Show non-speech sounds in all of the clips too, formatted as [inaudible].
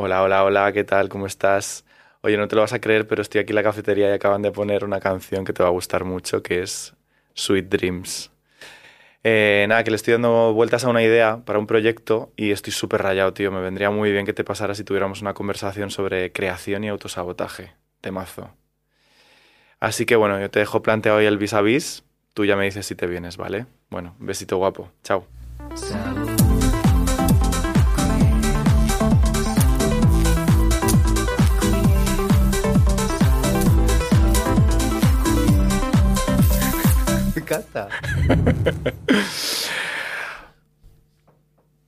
Hola, hola, hola, ¿qué tal? ¿Cómo estás? Oye, no te lo vas a creer, pero estoy aquí en la cafetería y acaban de poner una canción que te va a gustar mucho, que es Sweet Dreams. Eh, nada, que le estoy dando vueltas a una idea para un proyecto y estoy súper rayado, tío. Me vendría muy bien que te pasara si tuviéramos una conversación sobre creación y autosabotaje. Temazo. Así que bueno, yo te dejo planteado hoy el vis a vis. Tú ya me dices si te vienes, ¿vale? Bueno, besito guapo. Chao. Encanta. [laughs]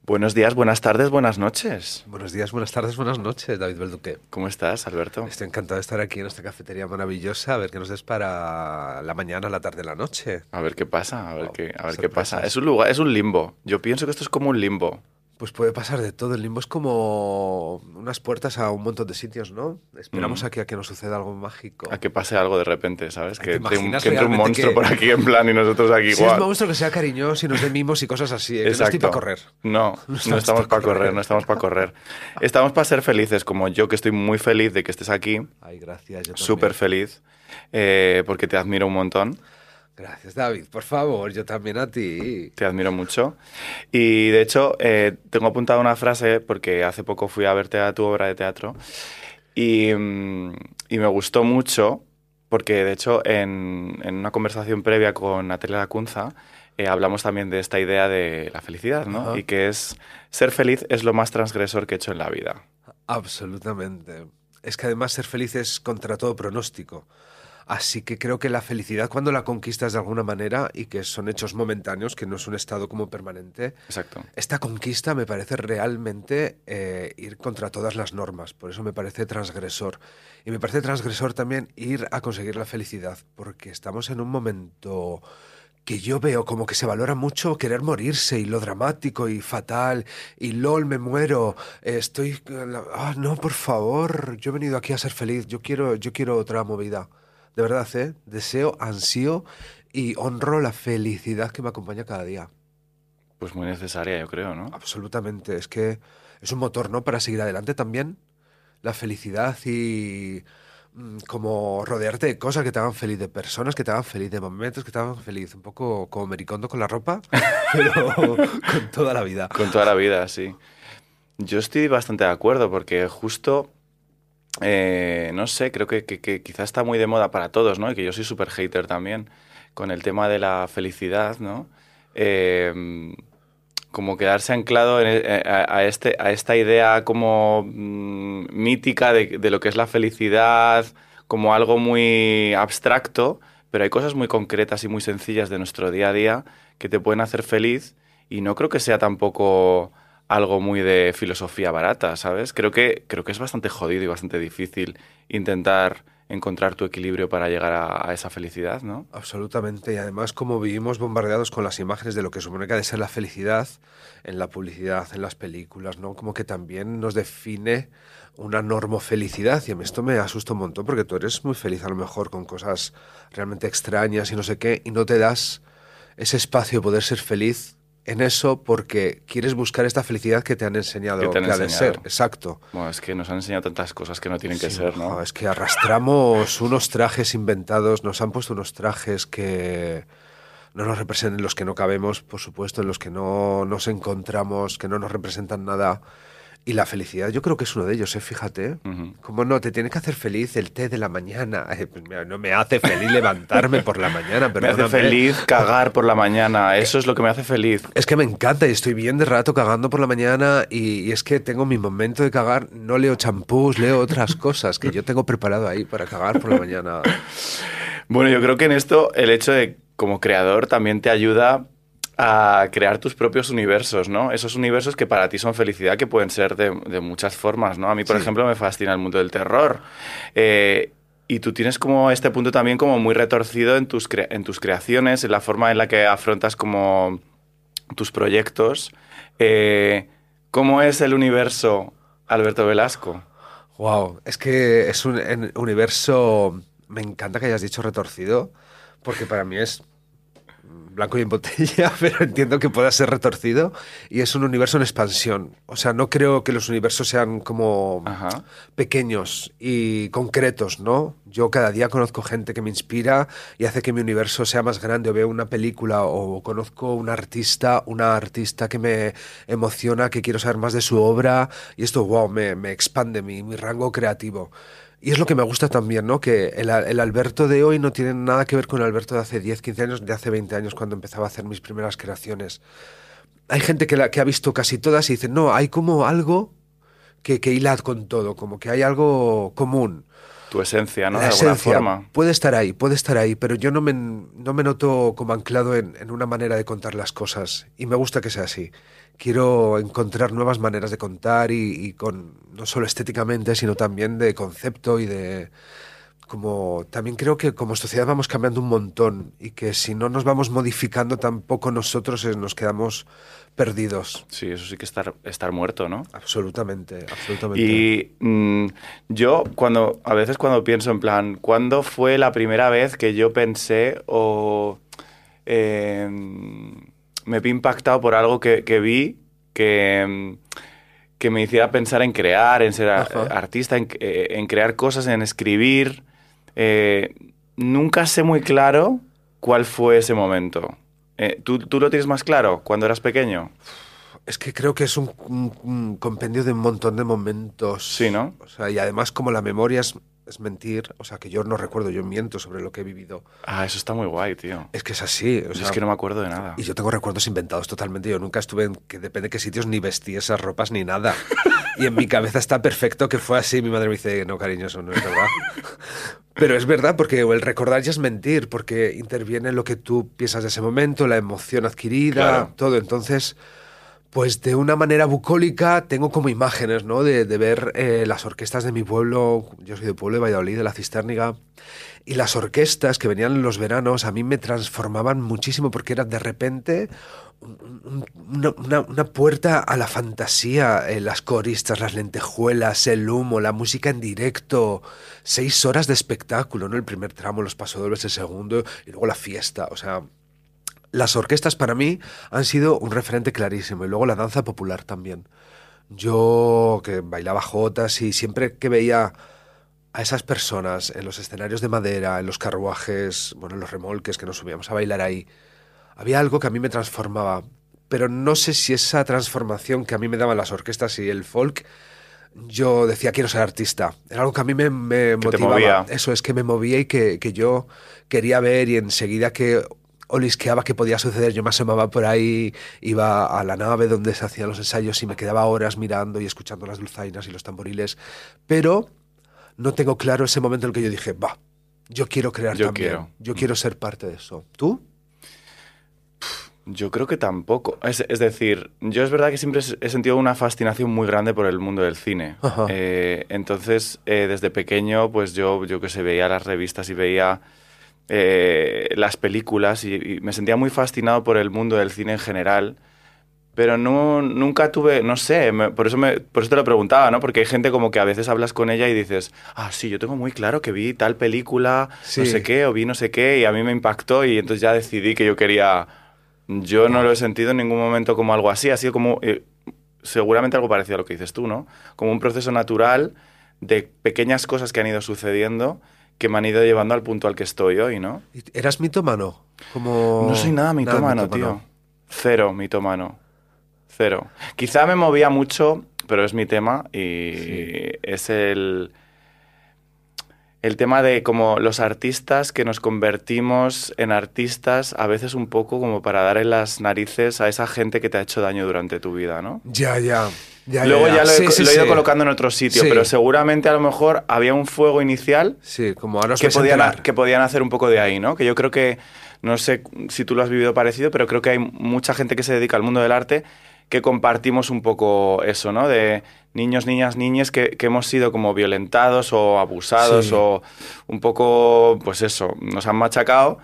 Buenos días, buenas tardes, buenas noches. Buenos días, buenas tardes, buenas noches, David Belduque. ¿Cómo estás, Alberto? Estoy encantado de estar aquí en esta cafetería maravillosa, a ver qué nos des para la mañana, la tarde, la noche. A ver qué pasa, a ver qué, a ver qué pasa. Es un lugar, es un limbo. Yo pienso que esto es como un limbo. Pues puede pasar de todo. El limbo es como unas puertas a un montón de sitios, ¿no? Esperamos Mm. a que, a que nos suceda algo mágico. A que pase algo de repente, ¿sabes? ¿Te Que, un, que entre un monstruo que- por aquí en plan y nosotros aquí Si igual. es monstruo que sea cariñoso y nos dé mimos y cosas así, ¿eh? que no estoy para correr. [laughs] No, no estamos estamos pa' para correr, correr. no estamos para correr. Estamos para ser felices, como yo que estoy muy feliz de que estés aquí, Ay, gracias. Súper feliz, eh, porque te admiro un montón, Gracias, David. Por favor, yo también a ti. te admiro mucho. Y de hecho, eh, tengo apuntada una frase, porque hace poco fui a verte a tu obra de teatro, y, mm, y me gustó mucho, porque de hecho en, en una conversación previa con Natalia Lacunza, eh, hablamos también de esta idea de la felicidad, ¿no? Y que es, ser feliz es lo más transgresor que he hecho en la vida. Absolutamente. Es que además ser feliz es contra todo pronóstico. Así que creo que la felicidad cuando la conquistas de alguna manera y que son hechos momentáneos, que no es un estado como permanente, Exacto. esta conquista me parece realmente eh, ir contra todas las normas. Por eso me parece transgresor. Y me parece transgresor también ir a conseguir la felicidad, porque estamos en un momento que yo veo como que se valora mucho querer morirse y lo dramático y fatal y lol me muero eh, estoy ah no por favor yo he venido aquí a ser feliz yo quiero yo quiero otra movida de verdad eh deseo ansío y honro la felicidad que me acompaña cada día Pues muy necesaria, yo creo, ¿no? absolutamente es que es un motor no para seguir adelante también la felicidad y mm, como rodearte de cosas que te hagan feliz, de personas que te hagan feliz, de momentos que te hagan feliz. Un poco como Mericondo con la ropa, [laughs] pero con toda la vida. Con toda la vida, sí. Yo estoy bastante de acuerdo porque justo, eh, no sé, creo que, quizás está muy de moda para todos, ¿no? Y que yo soy súper hater también con el tema de la felicidad, ¿no? Eh, como quedarse anclado en, a, a este, a esta idea como mm, mítica de, de lo que es la felicidad, como algo muy abstracto, pero hay cosas muy concretas y muy sencillas de nuestro día a día que te pueden hacer feliz y no creo que sea tampoco algo muy de filosofía barata, ¿sabes? Creo que, creo que es bastante jodido y bastante difícil intentar encontrar tu equilibrio para llegar a, a esa felicidad, ¿no? Absolutamente. Y además, como vivimos bombardeados con las imágenes de lo que supone que ha de ser la felicidad en la publicidad, en las películas, ¿no? Como que también nos define una normofelicidad. Y a mí esto me asusta un montón porque tú eres muy feliz a lo mejor con cosas realmente extrañas y no sé qué, y no te das ese espacio de poder ser feliz en eso porque quieres buscar esta felicidad que te han enseñado Que que, te han ha de ser. Exacto. Bueno, es que nos han enseñado tantas cosas que no tienen que ser, ¿no? Es que arrastramos unos trajes inventados, nos han puesto unos trajes que no nos representan, en los que no cabemos, por supuesto, en los que no nos encontramos, que no nos representan nada. Y la felicidad, yo creo que es uno de ellos, ¿eh? fíjate. Ujú. Como no, te tiene que hacer feliz el té de la mañana. [laughs] Eh, pues no me hace feliz levantarme por la mañana, pero [laughs] Me hace feliz cagar por la mañana, eso es lo que me hace feliz. es que me encanta y estoy bien de rato cagando por la mañana y, y es que tengo mi momento de cagar, no leo champús, leo otras cosas que yo tengo preparado ahí para cagar por la mañana. [laughs] Bueno, yo creo que en esto el hecho de como creador también te ayuda a crear tus propios universos, ¿no? Esos universos que para ti son felicidad, que pueden ser de, de muchas formas, ¿no? A mí, por Sí. ejemplo, me fascina el mundo del terror. Eh, y tú tienes como este punto también como muy retorcido en tus, cre- en tus creaciones, en la forma en la que afrontas como tus proyectos. Eh, ¿Cómo es el universo Alberto Velasco? Wow, es que es un universo, me encanta que hayas dicho retorcido, porque para mí es blanco y en botella, [laughs] pero entiendo que pueda ser retorcido y es un universo en expansión. O sea, no creo que los universos sean como Ajá. pequeños y concretos, ¿no? Yo cada día conozco gente que me inspira y hace que mi universo sea más grande o veo una película o conozco un artista, una artista que me emociona, que quiero saber más de su obra y esto, wow, me, me expande mi, mi rango creativo. Y es lo que me gusta también, ¿no? Que el, Alberto de hoy no tiene nada que ver con el Alberto de hace 10, 15 años, de hace 20 años, cuando empezaba a hacer mis primeras creaciones. Hay gente que, ha visto casi todas y dice, no, hay como algo que, que hila con todo, como que hay algo común. Tu esencia, ¿no? La de alguna esencia forma. puede estar ahí, puede estar ahí, pero yo no me, no me noto como anclado en, en una manera de contar las cosas y me gusta que sea así quiero encontrar nuevas maneras de contar y, y, con no solo estéticamente, sino también de concepto y de como también creo que como sociedad vamos cambiando un montón y que si no nos vamos modificando tampoco nosotros eh, nos quedamos perdidos. Sí, eso sí que estar, estar muerto, ¿no? Absolutamente, absolutamente. Y mmm, yo cuando, a veces cuando pienso en plan, ¿cuándo fue la primera vez que yo pensé o... Eh, me vi impactado por algo que, que vi que, que, me hiciera pensar en crear, en ser Ajá. artista, en, eh, en, crear cosas, en escribir. Eh, nunca sé muy claro cuál fue ese momento. Eh, ¿tú, ¿tú, lo tienes más claro cuando eras pequeño? Es que creo que es un, un, un, compendio de un montón de momentos. Sí, ¿no? O sea, y además como la memoria es, es mentir, o sea, que yo no recuerdo, yo miento sobre lo que he vivido. Ah, eso está muy guay, tío. Es que es así. O sea, es que no me acuerdo de nada. Y yo tengo recuerdos inventados totalmente. Yo nunca estuve en, que depende de qué sitios, ni vestí esas ropas ni nada. y en mi cabeza está perfecto que fue así. Mi madre me dice, no, cariño, eso no es verdad. Pero es verdad, porque el recordar ya es mentir, porque interviene lo que tú piensas de ese momento, la emoción adquirida, Claro. todo. Entonces, pues de una manera bucólica tengo como imágenes, ¿no? De, de ver eh, las orquestas de mi pueblo, yo soy de pueblo de Valladolid, de la Cisterniga, y las orquestas que venían en los veranos a mí me transformaban muchísimo porque era de repente un, una, una, una, puerta a la fantasía, eh, las coristas, las lentejuelas, el humo, la música en directo, seis horas de espectáculo, ¿no? El primer tramo, los pasodobles, el segundo, y luego la fiesta, o sea, las orquestas para mí han sido un referente clarísimo y luego la danza popular también. Yo que bailaba jotas y siempre que veía a esas personas en los escenarios de madera, en los carruajes, bueno, en los remolques que nos subíamos a bailar ahí, había algo que a mí me transformaba. Pero no sé si esa transformación que a mí me daban las orquestas y el folk, yo decía quiero ser artista. Era algo que a mí me, me motivaba. Eso es que me movía y que, que yo quería ver y enseguida que olisqueaba que podía suceder. Yo me asomaba por ahí, iba a la nave donde se hacían los ensayos y me quedaba horas mirando y escuchando las dulzainas y los tamboriles. Pero no tengo claro ese momento en el que yo dije, va, yo quiero crear yo también. Quiero. Yo quiero ser parte de eso. ¿Tú? Yo creo que tampoco. Es, es, decir, yo es verdad que siempre he sentido una fascinación muy grande por el mundo del cine. Eh, entonces, eh, desde pequeño, pues yo, yo que sé, veía las revistas y veía eh, las películas y, y, me sentía muy fascinado por el mundo del cine en general. Pero no, nunca tuve, no sé, me, por, eso me, por eso te lo preguntaba, ¿no? Porque hay gente como que a veces hablas con ella y dices, ah, sí, yo tengo muy claro que vi tal película, sí. no sé qué, o vi no sé qué, y a mí me impactó y entonces ya decidí que yo quería... Yo no lo he sentido en ningún momento como algo así, ha sido como, eh, seguramente algo parecido a lo que dices tú, ¿no? Como un proceso natural de pequeñas cosas que han ido sucediendo que me han ido llevando al punto al que estoy hoy, ¿no? ¿Eras mitómano? Como... No soy nada mitómano, nada mitómano. tío. Cero mitómano. Cero. Quizá me movía mucho, pero es mi tema y sí. es el el tema de como los artistas que nos convertimos en artistas a veces un poco como para dar en las narices a esa gente que te ha hecho daño durante tu vida, ¿no? Ya, ya. Ya Luego ya, ya, ya lo, he, sí, sí, lo he, ido sí. colocando en otro sitio, pero seguramente a lo mejor había un fuego inicial sí, como ahora que, podían, que podían hacer un poco de ahí, ¿no? Que yo creo que, no sé si tú lo has vivido parecido, pero creo que hay mucha gente que se dedica al mundo del arte que compartimos un poco eso, ¿no? De niños, niñas, niñas que, que hemos sido como violentados o abusados sí. o un poco, pues eso, nos han machacado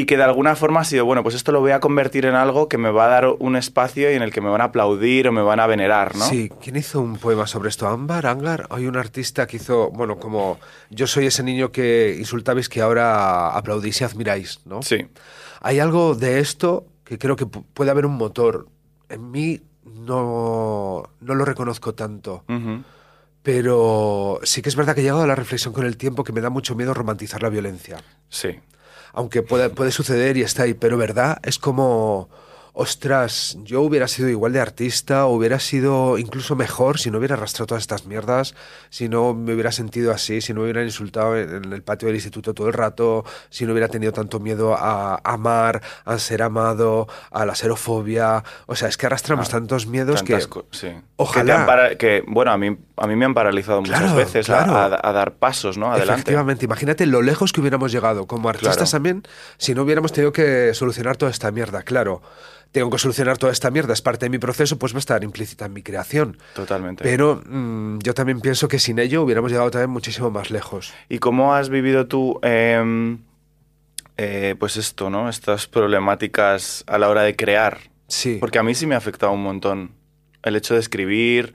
y que de alguna forma ha sido, bueno, pues esto lo voy a convertir en algo que me va a dar un espacio y en el que me van a aplaudir o me van a venerar, ¿no? Sí, ¿quién hizo un poema sobre esto? Ámbar, Angar, hay un artista que hizo, bueno, como yo soy ese niño que insultabais que ahora aplaudís y admiráis, ¿no? Sí. hay algo de esto que creo que pu- puede haber un motor. En mí no, no lo reconozco tanto. Pero sí que es verdad que he llegado a la reflexión con el tiempo que me da mucho miedo romantizar la violencia. Sí. Aunque puede, puede suceder y está ahí, pero verdad es como, ostras, yo hubiera sido igual de artista, hubiera sido incluso mejor si no hubiera arrastrado todas estas mierdas, si no me hubiera sentido así, si no me hubieran insultado en, el patio del instituto todo el rato, si no hubiera tenido tanto miedo a amar, a ser amado, a la xerofobia. O sea, es que arrastramos Ah, tantos miedos que... sí. Ojalá. Que, para- que, bueno, a mí, a mí me han paralizado muchas Claro, veces a- claro. a, a dar pasos, ¿no? Adelante. Efectivamente, imagínate lo lejos que hubiéramos llegado como artistas Claro. también si no hubiéramos tenido que solucionar toda esta mierda. Claro, tengo que solucionar toda esta mierda, es parte de mi proceso, pues va a estar implícita en mi creación. Totalmente. Pero mm, yo también pienso que sin ello hubiéramos llegado también muchísimo más lejos. ¿Y cómo has vivido tú, em, eh, pues esto, ¿no? Estas problemáticas a la hora de crear. Sí. Porque a mí sí me ha afectado un montón el hecho de escribir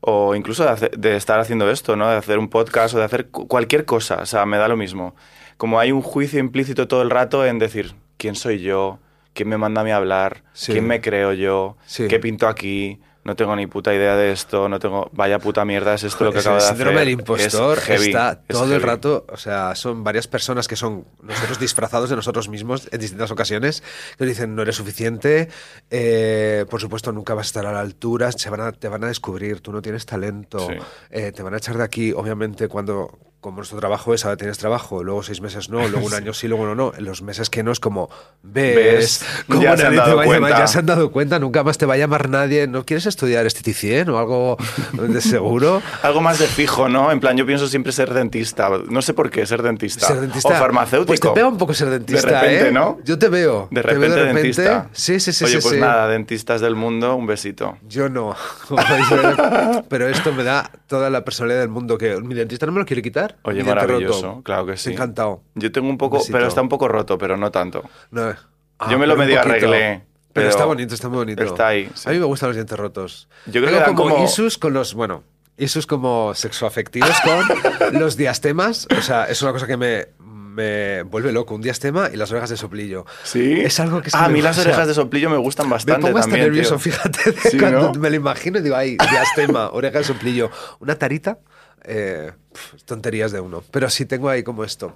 o incluso de, hacer- de estar haciendo esto, ¿no? De hacer un podcast o de hacer cu- cualquier cosa. O sea, me da lo mismo. Como hay un juicio implícito todo el rato en decir, ¿quién soy yo? ¿Quién me manda a mí a hablar? Sí. ¿Quién me creo yo? Sí. ¿Qué pinto aquí? No tengo ni puta idea de esto, no tengo... Vaya puta mierda, es esto lo que acabo de hacer. síndrome del Es impostor heavy, está es todo el rato, o sea, son varias personas que son nosotros disfrazados de nosotros mismos en distintas ocasiones, que nos dicen no eres suficiente, eh, por supuesto nunca vas a estar a la altura, se van a- te van a descubrir, tú no tienes talento, Sí. eh, te van a echar de aquí, obviamente cuando como nuestro trabajo es, ahora tienes trabajo, luego seis meses no, luego un año sí, luego no, no. En los meses que no es como, ves, como ya se han nadie te dado va a llamar, cuenta. ya se han dado cuenta, nunca más te va a llamar nadie. ¿No quieres estudiar esteticien o algo de seguro? [laughs] Algo más de fijo, ¿no? En plan, yo pienso siempre ser dentista. No sé por qué ser dentista. Ser dentista. O farmacéutico. Pues te pega un poco ser dentista, De repente, ¿eh? ¿no? Yo te veo. De te veo repente, dentista. Sí, sí, sí. Oye, sí, pues sí. nada, dentistas del mundo, un besito. Yo no. [laughs] Pero esto me da toda la personalidad del mundo que mi dentista no me lo quiere quitar. Oye, maravilloso, roto. claro que sí. Encantado. Yo tengo un poco, pero está un poco roto, pero no tanto. No, ah, Yo me lo medio arreglé, Pero, pero está bonito, está muy bonito. está ahí, sí. A mí me gustan los dientes rotos. Yo creo Tengo que como, como- isus con los, bueno, isus como sexoafectivos con [laughs] los diastemas. O sea, es una cosa que me, me vuelve loco. Un diastema y las orejas de soplillo. Sí. Es algo que Ah, a me- mí las o sea, orejas de soplillo me gustan Me bastante pongo hasta también. nervioso, tío. fíjate, Sí, cuando ¿no? me lo imagino y digo, ay, diastema, oreja de soplillo, una tarita, eh, pf, tonterías de uno. Pero sí tengo ahí como esto.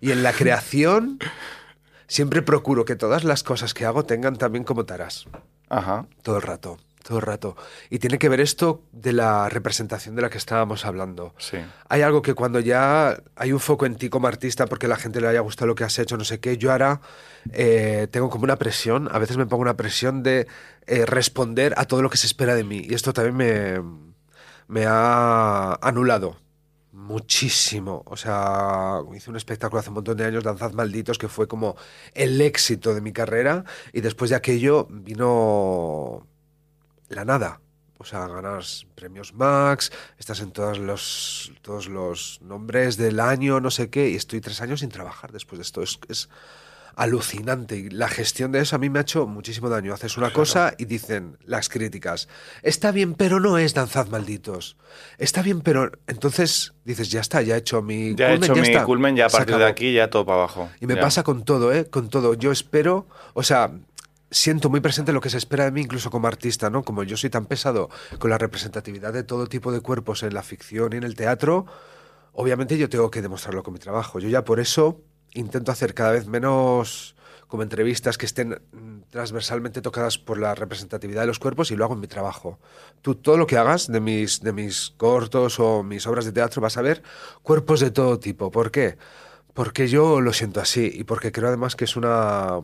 Y en la creación siempre procuro que todas las cosas que hago tengan también como taras, Ajá. todo el rato, todo el rato. Y tiene que ver esto de la representación de la que estábamos hablando. Sí. Hay algo que cuando ya hay un foco en ti como artista porque la gente le haya gustado lo que has hecho, no sé qué, yo ahora eh, tengo como una presión, a veces me pongo una presión de eh, responder a todo lo que se espera de mí. Y esto también me, me ha anulado muchísimo. O sea, hice un espectáculo hace un montón de años, Danzad Malditos, que fue como el éxito de mi carrera. Y después de aquello vino la nada. O sea, ganas premios Max, estás en todos los, todos los nombres del año, no sé qué, y estoy tres años sin trabajar después de esto. Es, es alucinante. La gestión de eso a mí me ha hecho muchísimo daño. Haces una cosa y dicen las críticas, está bien, pero no es Danzad Malditos. Está bien, pero... Entonces dices, ya está, ya he hecho mi... Ya he culmen, hecho mi está. culmen, ya a partir de aquí ya todo para abajo. Y me Ya. pasa con todo, ¿eh? Con todo. Yo espero, o sea, siento muy presente lo que se espera de mí, incluso como artista, ¿no? Como yo soy tan pesado con la representatividad de todo tipo de cuerpos en la ficción y en el teatro, obviamente yo tengo que demostrarlo con mi trabajo. Yo ya por eso intento hacer cada vez menos como entrevistas que estén mm, transversalmente tocadas por la representatividad de los cuerpos y lo hago en mi trabajo. Tú todo lo que hagas de mis, de mis cortos o mis obras de teatro vas a ver cuerpos de todo tipo. ¿Por qué? Porque yo lo siento así y porque creo además que es una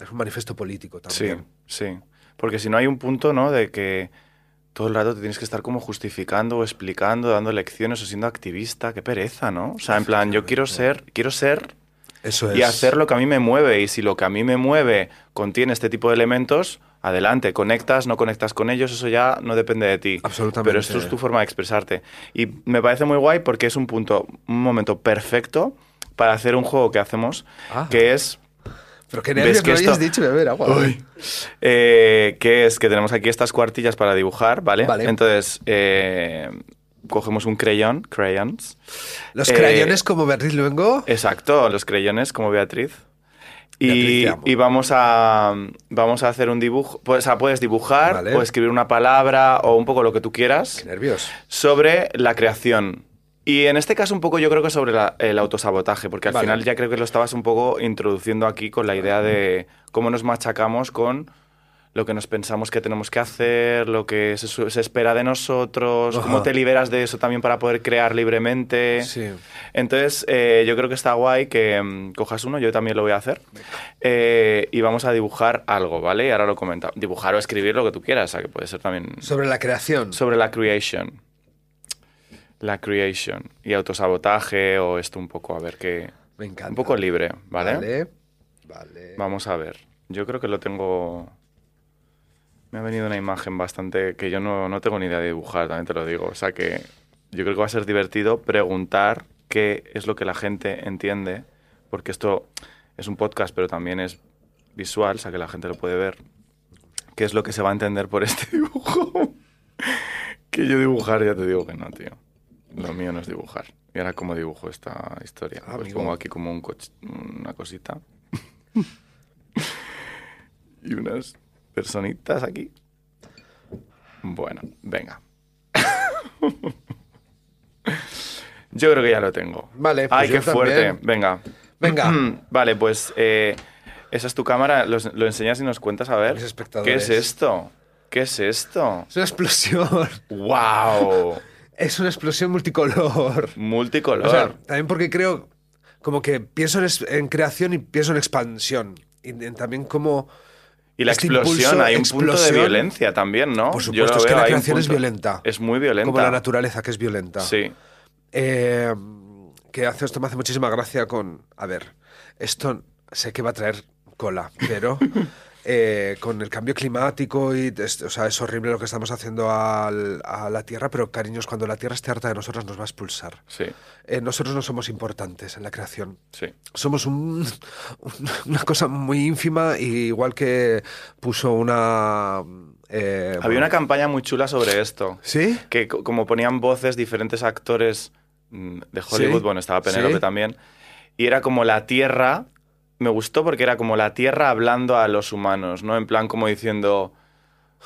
es un manifiesto político Sí, también. sí. Porque si no hay un punto, ¿no? De que todo el rato te tienes que estar como justificando o explicando, dando lecciones o siendo activista. Qué pereza, ¿no? O sea, en plan, yo quiero ser, quiero ser Eso es. y hacer lo que a mí me mueve. Y si lo que a mí me mueve contiene este tipo de elementos, adelante, conectas, no conectas con ellos, eso ya no depende de ti. Absolutamente. Pero esto es tu forma de expresarte. Y me parece muy guay porque es un punto, un momento perfecto para hacer un juego que hacemos, Ah. que es Pero qué ¿Ves nervios que esto- habías dicho, de ver agua. eh, que es que tenemos aquí estas cuartillas para dibujar, ¿vale? Vale. Entonces, eh, cogemos un crayón, crayons. Los Eh, crayones como Beatriz Luengo. Exacto, los crayones como Beatriz. Y, Beatriz, vamos, a, vamos a hacer un dibujo. Pues, o sea, puedes dibujar Vale. o escribir una palabra o un poco lo que tú quieras Qué nervios. sobre la creación. Y en este caso un poco yo creo que sobre la- el autosabotaje, porque al Vale. final ya creo que lo estabas un poco introduciendo aquí con la idea de cómo nos machacamos con lo que nos pensamos que tenemos que hacer, lo que se, espera de nosotros, cómo te liberas de eso también para poder crear libremente. Sí. Entonces, eh, yo creo que está guay que mm, cojas uno, yo también lo voy a hacer, eh, y vamos a dibujar algo, ¿vale? Y ahora lo comenta. Dibujar o escribir lo que tú quieras, o sea, que puede ser también Sobre la creación. sobre la creation. La creation. Y autosabotaje o esto un poco, a ver qué... Me encanta. Un poco libre, ¿vale? Vale. Vale. Vamos a ver. Yo creo que lo tengo... Me ha venido una imagen bastante que yo no, no tengo ni idea de dibujar, también te lo digo. O sea que yo creo que va a ser divertido preguntar qué es lo que la gente entiende, porque esto es un podcast, pero también es visual, o sea que la gente lo puede ver. ¿Qué es lo que se va a entender por este [laughs] dibujo? que yo dibujar, ya te digo que no, tío. Lo mío no es dibujar. Y ahora, ¿cómo dibujo esta historia? Ah, Pues pongo aquí como un coch- una cosita. [laughs] y unas personitas aquí. Bueno, venga. [laughs] Yo creo que ya lo tengo. Vale, pues Ay, qué fuerte. también. Venga. [clears throat] Venga. [clears throat] vale, pues eh, esa es tu cámara. Los- lo enseñas y nos cuentas a ver. ¿Qué es esto? ¿Qué es esto? Es una explosión. ¡Wow! [laughs] Es una explosión multicolor. Multicolor. O sea, también porque creo, como que pienso en, creación y pienso en expansión. Y en también como... y la este explosión, impulso, hay un punto de violencia también, ¿no? Por Yo supuesto, lo es que la creación es violenta. Es muy violenta. Como la naturaleza, que es violenta. Sí. Eh, que hace esto me hace muchísima gracia con. A ver, esto sé que va a traer cola, pero [laughs] eh, con el cambio climático y es, o sea, es horrible lo que estamos haciendo al- a la Tierra, pero cariños, cuando la Tierra esté harta de nosotros nos va a expulsar. Sí, Eh, nosotros no somos importantes en la creación. sí. Somos un- un- [laughs] una cosa muy ínfima, y igual que puso una. eh, Había una campaña muy chula sobre esto. ¿Sí? Que co- como ponían voces diferentes actores mm, de Hollywood, Sí, bueno, estaba Penélope sí. también, y era como la Tierra, me gustó porque era como la Tierra hablando a los humanos, ¿no? En plan como diciendo,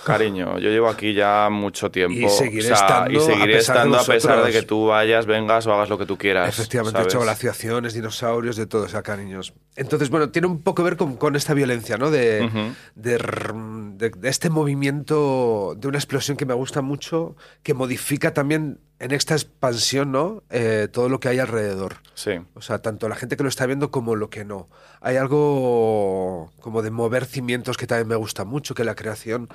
cariño, yo llevo aquí ya mucho tiempo. Y seguiré estando y a seguiré pesar de estando a pesar de vosotros". que tú vayas, vengas o hagas lo que tú quieras. Efectivamente, ¿sabes? hecho glaciaciones, dinosaurios, de todo, o sea, cariños. Entonces, bueno, tiene un poco que ver con, con esta violencia, ¿no? De, de- de este movimiento, de una explosión que me gusta mucho, que modifica también en esta expansión, ¿no? Eh, todo lo que hay alrededor. Sí, O sea, tanto la gente que lo está viendo como lo que no. Hay algo como de mover cimientos que también me gusta mucho, que la creación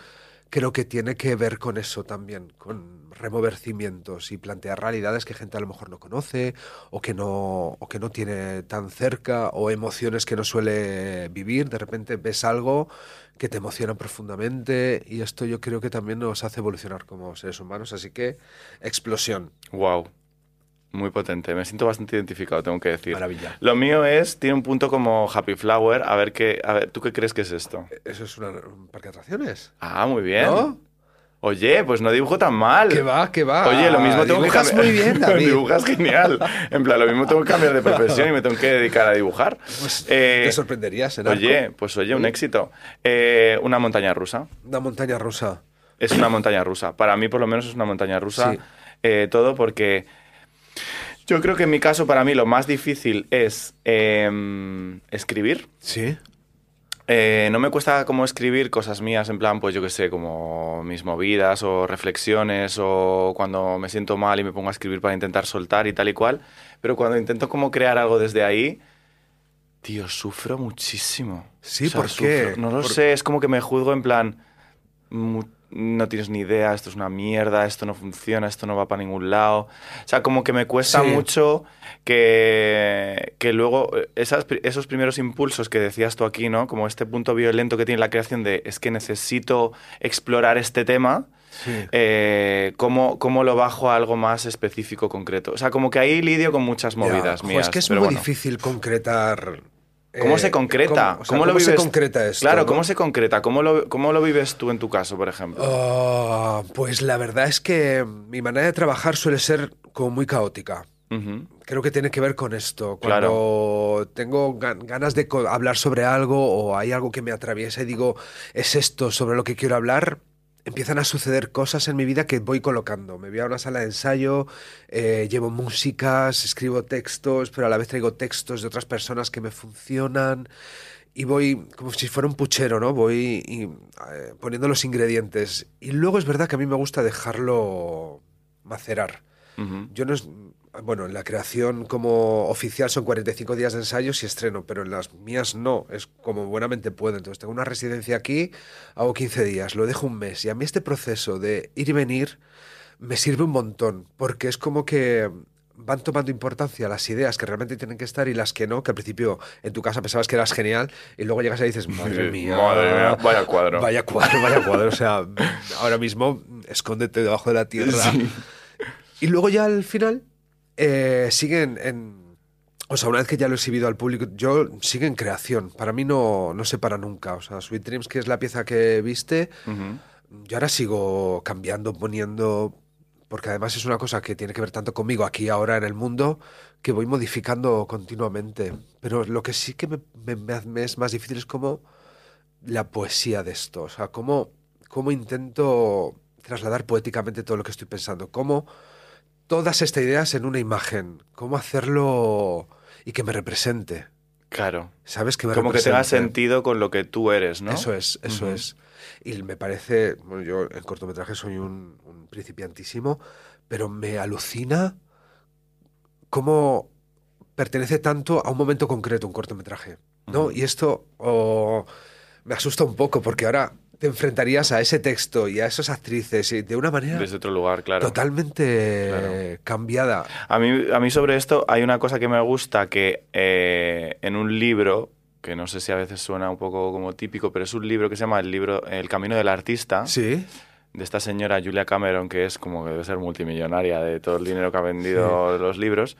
creo que tiene que ver con eso también, con remover cimientos y plantear realidades que gente a lo mejor no conoce o que no, o que no tiene tan cerca o emociones que no suele vivir. De repente ves algo que te emociona profundamente y esto yo creo que también nos hace evolucionar como seres humanos. Así que, explosión. wow. Muy potente. Me siento bastante identificado, tengo que decir. Maravilla. Lo mío es, tiene un punto como Happy Flower. A ver, qué, a ver, ¿tú qué crees que es esto? ¿Eso es una- un parque de atracciones? Ah, muy bien. ¿No? Oye, pues no dibujo tan mal. Que va, que va. Oye, lo mismo tengo Dibujas que muy bien, [laughs] David. Dibujas genial. En plan, lo mismo tengo que cambiar de [laughs] profesión y me tengo que dedicar a dibujar. Pues Eh, te sorprenderías en arco. Oye, pues oye, un éxito. Eh, una montaña rusa. Una montaña rusa. Es una montaña rusa. Para mí, por lo menos, es una montaña rusa. Sí. Eh, todo porque yo creo que en mi caso, para mí, lo más difícil es em, escribir. Sí. Eh, no me cuesta como escribir cosas mías, en plan, pues yo qué sé, como mis movidas o reflexiones o cuando me siento mal y me pongo a escribir para intentar soltar y tal y cual. Pero cuando intento como crear algo desde ahí, tío, sufro muchísimo. Sí, ¿por qué? sufro- No lo Por- sé, es como que me juzgo en plan, mu- no tienes ni idea, esto es una mierda, esto no funciona, esto no va para ningún lado. O sea, como que me cuesta Sí. mucho que, que luego eh, esas esos primeros impulsos que decías tú aquí, ¿no? Como este punto violento que tiene la creación de es que necesito explorar este tema. Sí. eh, ¿cómo, cómo lo bajo a algo más específico, concreto? O sea, como que ahí lidio con muchas Ya, movidas jo, mías. es que es muy bueno. difícil concretar. ¿Cómo eh, se concreta? ¿Cómo, o sea, ¿Cómo lo cómo se vives? concreta esto? Claro, no? ¿cómo se concreta? ¿Cómo lo, ¿Cómo lo vives tú en tu caso, por ejemplo? Ah, pues la verdad es que mi manera de trabajar suele ser como muy caótica. Creo que tiene que ver con esto. Cuando tengo ganas de hablar sobre algo o hay algo que me atraviesa y digo, es esto sobre lo que quiero hablar, empiezan a suceder cosas en mi vida que voy colocando. Me voy a una sala de ensayo, eh, llevo músicas, escribo textos, pero a la vez traigo textos de otras personas que me funcionan y voy como si fuera un puchero, ¿no? Voy eh, poniendo los ingredientes. Y luego es verdad que a mí me gusta dejarlo macerar. Yo no es, bueno, en la creación como oficial son 45 días de ensayos y estreno, pero en las mías no, es como buenamente puedo. Entonces tengo una residencia aquí, hago 15 días, lo dejo un mes y a mí este proceso de ir y venir me sirve un montón, porque es como que van tomando importancia las ideas que realmente tienen que estar y las que no, que al principio en tu casa pensabas que eras genial y luego llegas y dices, [laughs] madre mía, vaya cuadro. Vaya cuadro, vaya cuadro. O sea, ahora mismo escóndete debajo de la tierra. [laughs] Y luego ya al final eh, siguen en... O sea, una vez que ya lo he exhibido al público, yo sigue en creación. Para mí no, no se para nunca. O sea, Sweet Dreams, que es la pieza que viste, yo ahora sigo cambiando, poniendo, porque además es una cosa que tiene que ver tanto conmigo aquí ahora en el mundo, que voy modificando continuamente. Pero lo que sí que me, me, es más difícil es como la poesía de esto. O sea, cómo, cómo intento trasladar poéticamente todo lo que estoy pensando. Cómo todas estas ideas en una imagen. ¿Cómo hacerlo y que me represente? Claro. ¿Sabes? Que me Como que tenga sentido con lo que tú eres, ¿no? Eso es, eso es. Y me parece, bueno, yo en cortometraje soy un, principiantísimo, pero me alucina cómo pertenece tanto a un momento concreto un cortometraje, ¿no? Y esto me asusta un poco porque ahora te enfrentarías a ese texto y a esas actrices y de una manera... Desde otro lugar, claro. Totalmente cambiada. A mí, a mí sobre esto hay una cosa que me gusta que eh, en un libro, que no sé si a veces suena un poco como típico, pero es un libro que se llama El, libro, el Camino del Artista. Sí de esta señora Julia Cameron, que es como que debe ser multimillonaria de todo el dinero que ha vendido los libros.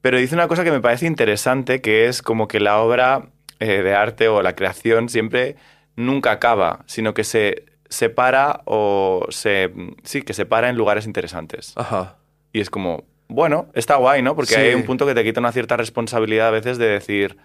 Pero dice una cosa que me parece interesante, que es como que la obra eh, de arte o la creación siempre nunca acaba, sino que se separa o se... Sí, que se para en lugares interesantes. Ajá. Y es como, bueno, está guay, ¿no? Porque hay un punto que te quita una cierta responsabilidad a veces de decir,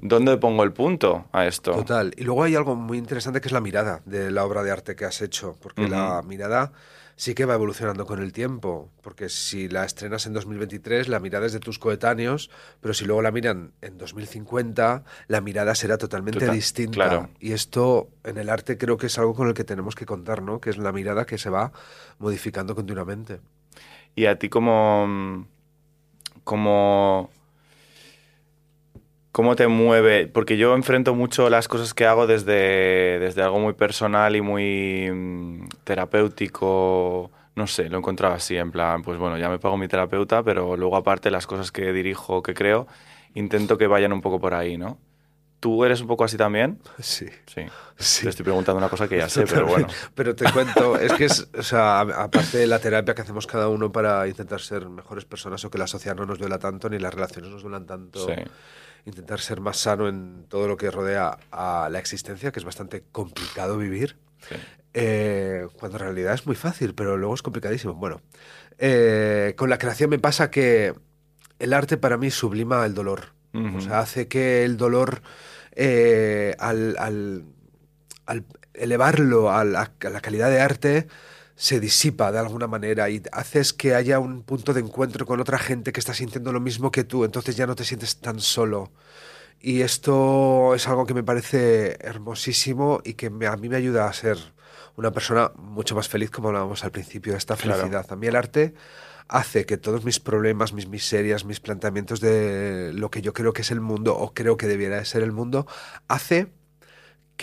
¿dónde pongo el punto a esto? Total. Y luego hay algo muy interesante que es la mirada de la obra de arte que has hecho, porque la mirada sí que va evolucionando con el tiempo, porque si la estrenas en 2023, la mirada es de tus coetáneos, pero si luego la miran en 2050, la mirada será totalmente distinta. Y esto en el arte creo que es algo con el que tenemos que contar, ¿no? Que es la mirada que se va modificando continuamente. Y a ti como como ¿Cómo te mueve? Porque yo enfrento mucho las cosas que hago desde, desde algo muy personal y muy mm, terapéutico. No sé, lo he encontrado así, en plan, pues bueno, ya me pago mi terapeuta, pero luego aparte las cosas que dirijo, que creo, intento que vayan un poco por ahí, ¿no? ¿Tú eres un poco así también? [laughs] Sí. Sí. Te estoy preguntando una cosa que ya sé, pero bueno. [laughs] Pero te cuento, es que es, o sea, aparte de la terapia que hacemos cada uno para intentar ser mejores personas o que la sociedad no nos duela tanto ni las relaciones nos duelan tanto. Sí intentar ser más sano en todo lo que rodea a la existencia, que es bastante complicado vivir. Eh, cuando en realidad es muy fácil, pero luego es complicadísimo. Bueno, eh, con la creación me pasa que el arte para mí sublima el dolor. O sea, hace que el dolor, eh, al, al, elevarlo a la, a la calidad de arte, se disipa de alguna manera y haces que haya un punto de encuentro con otra gente que está sintiendo lo mismo que tú, entonces ya no te sientes tan solo. Y esto es algo que me parece hermosísimo y que a mí me ayuda a ser una persona mucho más feliz, como hablábamos al principio, de esta felicidad. A mí el arte hace que todos mis problemas, mis miserias, mis planteamientos de lo que yo creo que es el mundo o creo que debiera de ser el mundo, hace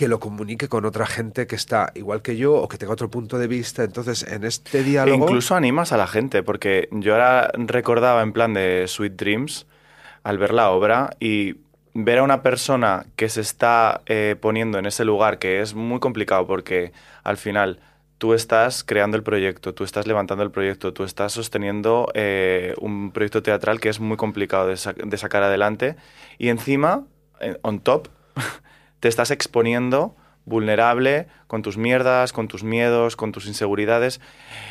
que lo comunique con otra gente que está igual que yo o que tenga otro punto de vista. Entonces, en este diálogo... incluso animas a la gente, porque yo ahora recordaba en plan de Sweet Dreams, al ver la obra y ver a una persona que se está eh, poniendo en ese lugar, que es muy complicado porque al final tú estás creando el proyecto, tú estás levantando el proyecto, tú estás sosteniendo eh, un proyecto teatral que es muy complicado de, de sacar adelante y encima, on top, [laughs] te estás exponiendo vulnerable con tus mierdas, con tus miedos, con tus inseguridades.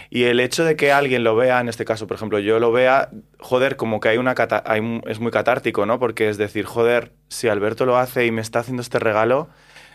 Y el hecho de que alguien lo vea, en este caso, por ejemplo, yo lo vea, joder, como que hay una es muy catártico, ¿no? Porque es decir, joder, si Alberto lo hace y me está haciendo este regalo,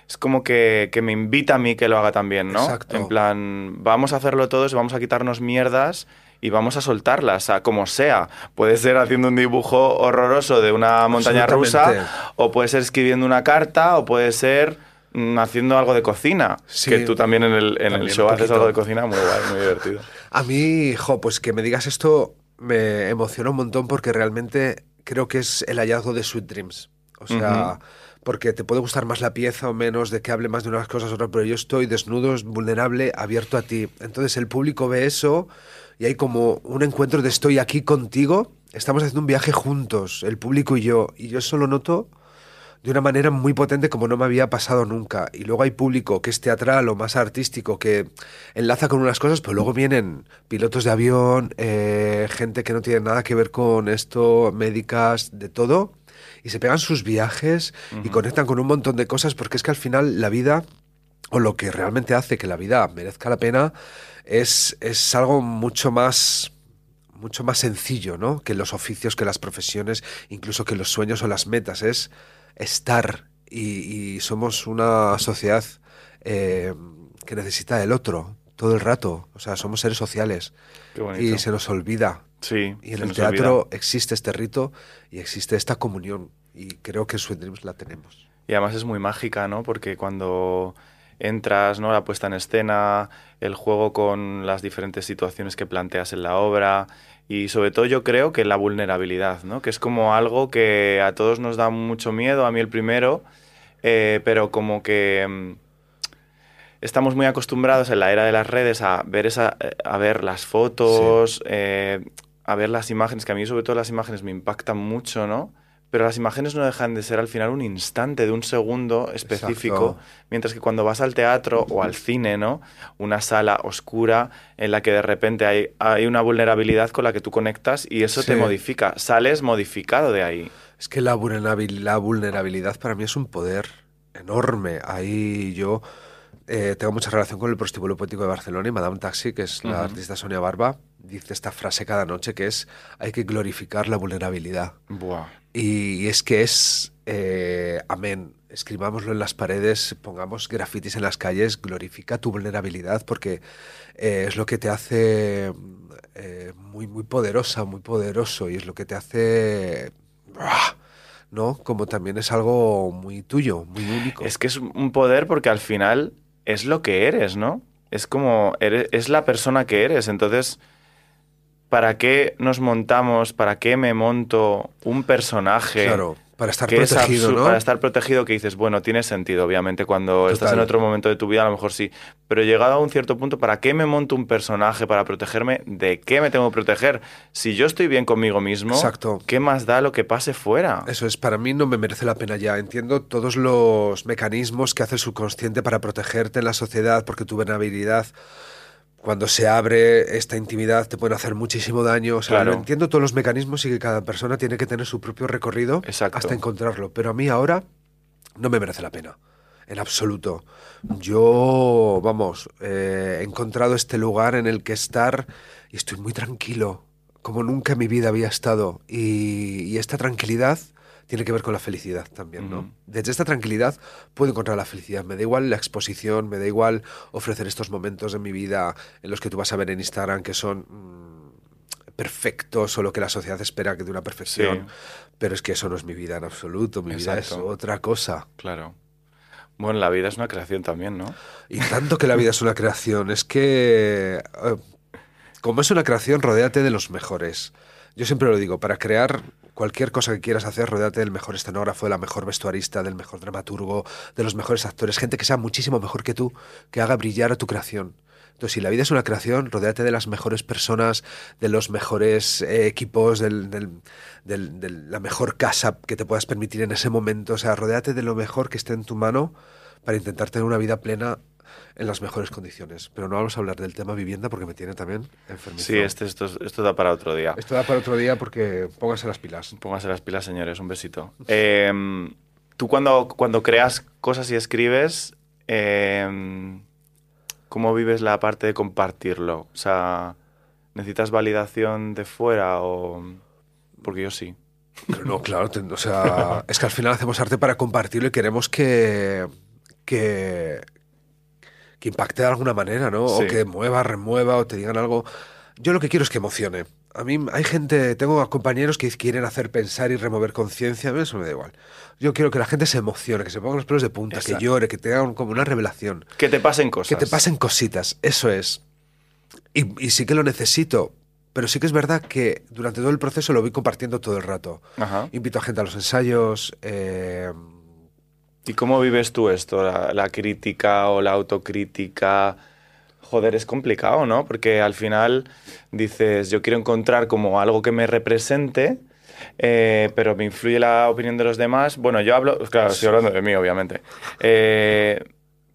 es como que, me invita a mí que lo haga también, ¿no? Exacto. En plan, vamos a hacerlo todos, vamos a quitarnos mierdas y vamos a soltarlas, a como sea. Puede ser haciendo un dibujo horroroso de una montaña rusa, o puede ser escribiendo una carta, o puede ser mm, haciendo algo de cocina. que tú también en el, en el show haces algo de cocina muy guay, muy divertido. A mí, hijo, pues que me digas esto me emociona un montón porque realmente creo que es el hallazgo de Sweet Dreams. O sea, porque te puede gustar más la pieza o menos, de que hable más de unas cosas o otras, pero yo estoy desnudo, vulnerable, abierto a ti. Entonces el público ve eso y hay como un encuentro de estoy aquí contigo, estamos haciendo un viaje juntos, el público y yo, y yo eso lo noto de una manera muy potente como no me había pasado nunca. Y luego hay público que es teatral o más artístico, que enlaza con unas cosas, pero luego vienen pilotos de avión, eh, gente que no tiene nada que ver con esto, médicas, de todo. Y se pegan sus viajes y conectan con un montón de cosas porque es que al final la vida o lo que realmente hace que la vida merezca la pena es, es algo mucho más mucho más sencillo, ¿no? Que los oficios, que las profesiones, incluso que los sueños o las metas. Es estar y, somos una sociedad eh, que necesita del otro todo el rato. O sea, somos seres sociales y se nos olvida Sí. Y en el teatro existe este rito y existe esta comunión. Y creo que en Sweet Dreams la tenemos. Y además es muy mágica, ¿no? Porque cuando entras, ¿no? La puesta en escena, el juego con las diferentes situaciones que planteas en la obra y sobre todo yo creo que la vulnerabilidad, ¿no? Que es como algo que a todos nos da mucho miedo, a mí el primero, eh, pero como que mm, estamos muy acostumbrados en la era de las redes a ver, esa, eh, a ver las fotos, eh, a ver las imágenes, que a mí sobre todo las imágenes me impactan mucho, ¿no? Pero las imágenes no dejan de ser al final un instante de un segundo específico, mientras que cuando vas al teatro o al cine, ¿no? Una sala oscura en la que de repente hay, hay una vulnerabilidad con la que tú conectas y eso te modifica, sales modificado de ahí. Es que la la vulnerabilidad para mí es un poder enorme. Ahí yo eh, tengo mucha relación con el prostíbulo poético de Barcelona y Madame Taxi, que es la artista Sonia Barba, dice esta frase cada noche que es hay que glorificar la vulnerabilidad. Y, es que es, eh, amén, escribámoslo en las paredes, pongamos grafitis en las calles, glorifica tu vulnerabilidad porque eh, es lo que te hace muy, muy poderosa, muy poderoso y es lo que te hace... ¿no? Como también es algo muy tuyo, muy único. Es que es un poder porque al final es lo que eres, ¿no? Es como, eres, es la persona que eres. Entonces, ¿para qué nos montamos? ¿Para qué me monto un personaje? Claro. Para estar protegido, ¿no? Para estar protegido, que dices, bueno, tiene sentido, obviamente, cuando estás en otro momento de tu vida, a lo mejor sí. Pero llegado a un cierto punto, ¿para qué me monto un personaje para protegerme? ¿De qué me tengo que proteger? Si yo estoy bien conmigo mismo, Exacto. ¿qué más da lo que pase fuera? Eso es, para mí no me merece la pena ya. Entiendo todos los mecanismos que hace el subconsciente para protegerte en la sociedad, porque tu vulnerabilidad cuando se abre esta intimidad te pueden hacer muchísimo daño. O sea, entiendo todos los mecanismos y que cada persona tiene que tener su propio recorrido hasta encontrarlo. Pero a mí ahora no me merece la pena. En absoluto. Yo, vamos, eh, he encontrado este lugar en el que estar y estoy muy tranquilo, como nunca en mi vida había estado. y esta tranquilidad tiene que ver con la felicidad también, ¿no? Desde esta tranquilidad puedo encontrar la felicidad. Me da igual la exposición, me da igual ofrecer estos momentos de mi vida en los que tú vas a ver en Instagram que son mm, perfectos o lo que la sociedad espera que de una perfección. Pero es que eso no es mi vida en absoluto. Mi vida es otra cosa. Claro. Bueno, la vida es una creación también, ¿no? Y tanto que la vida es una creación. Es que, eh, como es una creación, rodéate de los mejores. Yo siempre lo digo, para crear cualquier cosa que quieras hacer, rodeate del mejor escenógrafo, de la mejor vestuarista, del mejor dramaturgo, de los mejores actores, gente que sea muchísimo mejor que tú, que haga brillar a tu creación. Entonces, si la vida es una creación, rodeate de las mejores personas, de los mejores eh, equipos, de la mejor casa que te puedas permitir en ese momento. O sea, rodeate de lo mejor que esté en tu mano para intentar tener una vida plena en las mejores condiciones. Pero no vamos a hablar del tema vivienda porque me tiene también enfermo. Sí, este, esto, esto da para otro día. Esto da para otro día porque póngase las pilas. Póngase las pilas, señores. Un besito. Em, tú cuando, cuando creas cosas y escribes, em, ¿cómo vives la parte de compartirlo? O sea, ¿necesitas validación de fuera o...? Porque yo sí. No, claro, o sea, es que al final hacemos arte para compartirlo y queremos que, que, que impacte de alguna manera, ¿no? O que mueva, remueva o te digan algo. Yo lo que quiero es que emocione. A mí hay gente, tengo compañeros que quieren hacer pensar y remover conciencia, eso me da igual. Yo quiero que la gente se emocione, que se ponga los pelos de punta, que llore, que tenga como una revelación. Que te pasen cosas. Que te pasen cositas, eso es. Y, y sí que lo necesito, pero sí que es verdad que durante todo el proceso lo voy compartiendo todo el rato. Invito a gente a los ensayos. Eh, ¿Y cómo vives tú esto? La, crítica o la autocrítica. Joder, es complicado, ¿no? Porque al final dices, yo quiero encontrar como algo que me represente, eh, pero me influye la opinión de los demás. Bueno, yo hablo, claro, estoy hablando de mí, obviamente. Eh,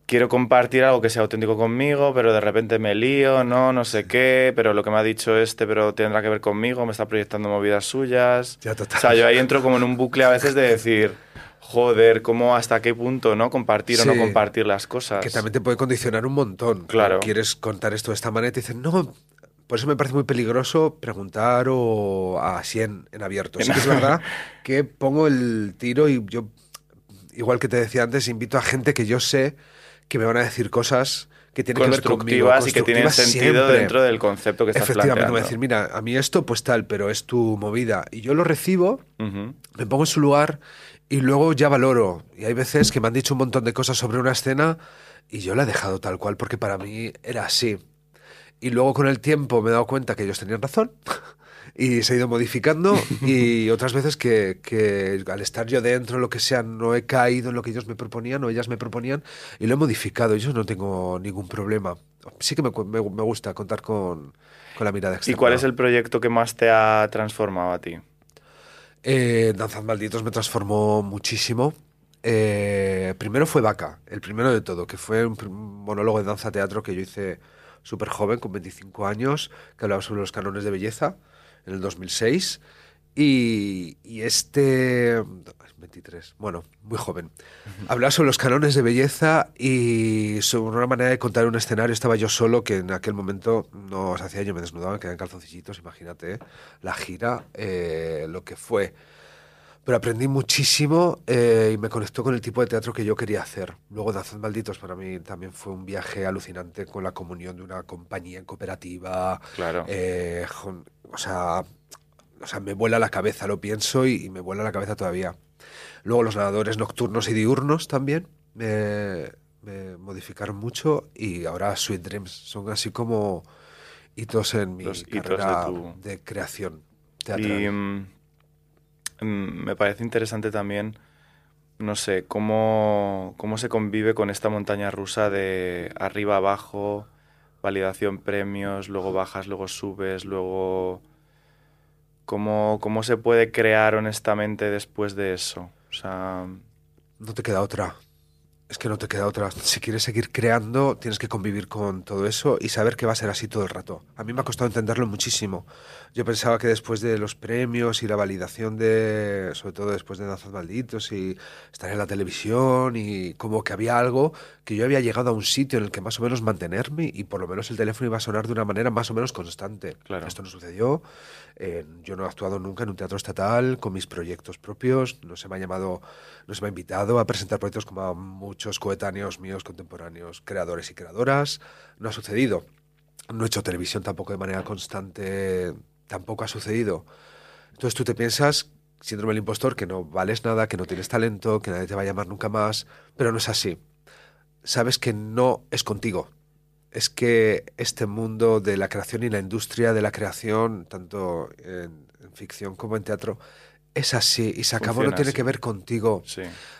quiero compartir algo que sea auténtico conmigo, pero de repente me lío, no, no sé qué, pero lo que me ha dicho este, pero tendrá que ver conmigo, me está proyectando movidas suyas. Ya, total. O sea, yo ahí entro como en un bucle a veces de decir, joder, ¿cómo hasta qué punto, no? Compartir o no compartir las cosas. Que también te puede condicionar un montón. Claro. Quieres contar esto de esta manera y te dicen, no, por eso me parece muy peligroso preguntar o así en, en abierto. Sí que es [laughs] verdad que pongo el tiro y yo, igual que te decía antes, invito a gente que yo sé que me van a decir cosas que tienen que ver conmigo. y que tienen sentido dentro del concepto que estás Efectivamente, planteando. me a decir, mira, a mí esto pues tal, pero es tu movida. Y yo lo recibo, me pongo en su lugar y luego ya valoro. Y hay veces que me han dicho un montón de cosas sobre una escena y yo la he dejado tal cual porque para mí era así. Y luego con el tiempo me he dado cuenta que ellos tenían razón [laughs] y se ha ido modificando y [laughs] otras veces que, que, al estar yo dentro, lo que sea, no he caído en lo que ellos me proponían o ellas me proponían y lo he modificado. Yo no tengo ningún problema. Sí que me, me, gusta contar con, con, la mirada externa. ¿Y cuál es el proyecto que más te ha transformado a ti? Eh, Danzas Malditos me transformó muchísimo. Eh, primero fue Vaca, el primero de todo, que fue un monólogo de danza teatro que yo hice súper joven, con 25 años, que hablaba sobre los cánones de belleza en el 2006. Y, y, este. 23, bueno, muy joven. Hablaba sobre los canones de belleza y sobre una manera de contar un escenario. Estaba yo solo, que en aquel momento no se hacía, yo me desnudaba, me quedaban calzoncillitos, imagínate, ¿eh? la gira, eh, lo que fue. Pero aprendí muchísimo eh, y me conectó con el tipo de teatro que yo quería hacer. Luego, Danzas Malditos para mí también fue un viaje alucinante con la comunión de una compañía en cooperativa. Claro. o sea, o sea, me vuela la cabeza, lo pienso y, me vuela la cabeza todavía. Luego los nadadores nocturnos y diurnos también me, modificaron mucho y ahora Sweet Dreams son así como hitos en mi carrera de, creación teatral. Y mm, mm, me parece interesante también, no sé, cómo, cómo se convive con esta montaña rusa de arriba abajo, validación premios, luego bajas, luego subes, luego ¿Cómo, ¿Cómo se puede crear honestamente después de eso? O sea... No te queda otra. Es que no te queda otra. Si quieres seguir creando, tienes que convivir con todo eso y saber que va a ser así todo el rato. A mí me ha costado entenderlo muchísimo. Yo pensaba que después de los premios y la validación de, sobre todo después de Danzas Malditos y estar en la televisión y como que había algo que yo había llegado a un sitio en el que más o menos mantenerme y por lo menos el teléfono iba a sonar de una manera más o menos constante. Claro. Esto no sucedió. Eh, yo no he actuado nunca en un teatro estatal con mis proyectos propios. No se me ha llamado, no se me ha invitado a presentar proyectos como a muchos coetáneos míos, contemporáneos, creadores y creadoras. No ha sucedido. No he hecho televisión tampoco de manera constante. Tampoco ha sucedido. Entonces tú te piensas síndrome del impostor, que no vales nada, que no tienes talento, que nadie te va a llamar nunca más, pero no es así sabes que no es contigo. Es que este mundo de la creación y la industria de la creación, tanto en, ficción como en teatro, es así y se acabó, no tiene que ver contigo.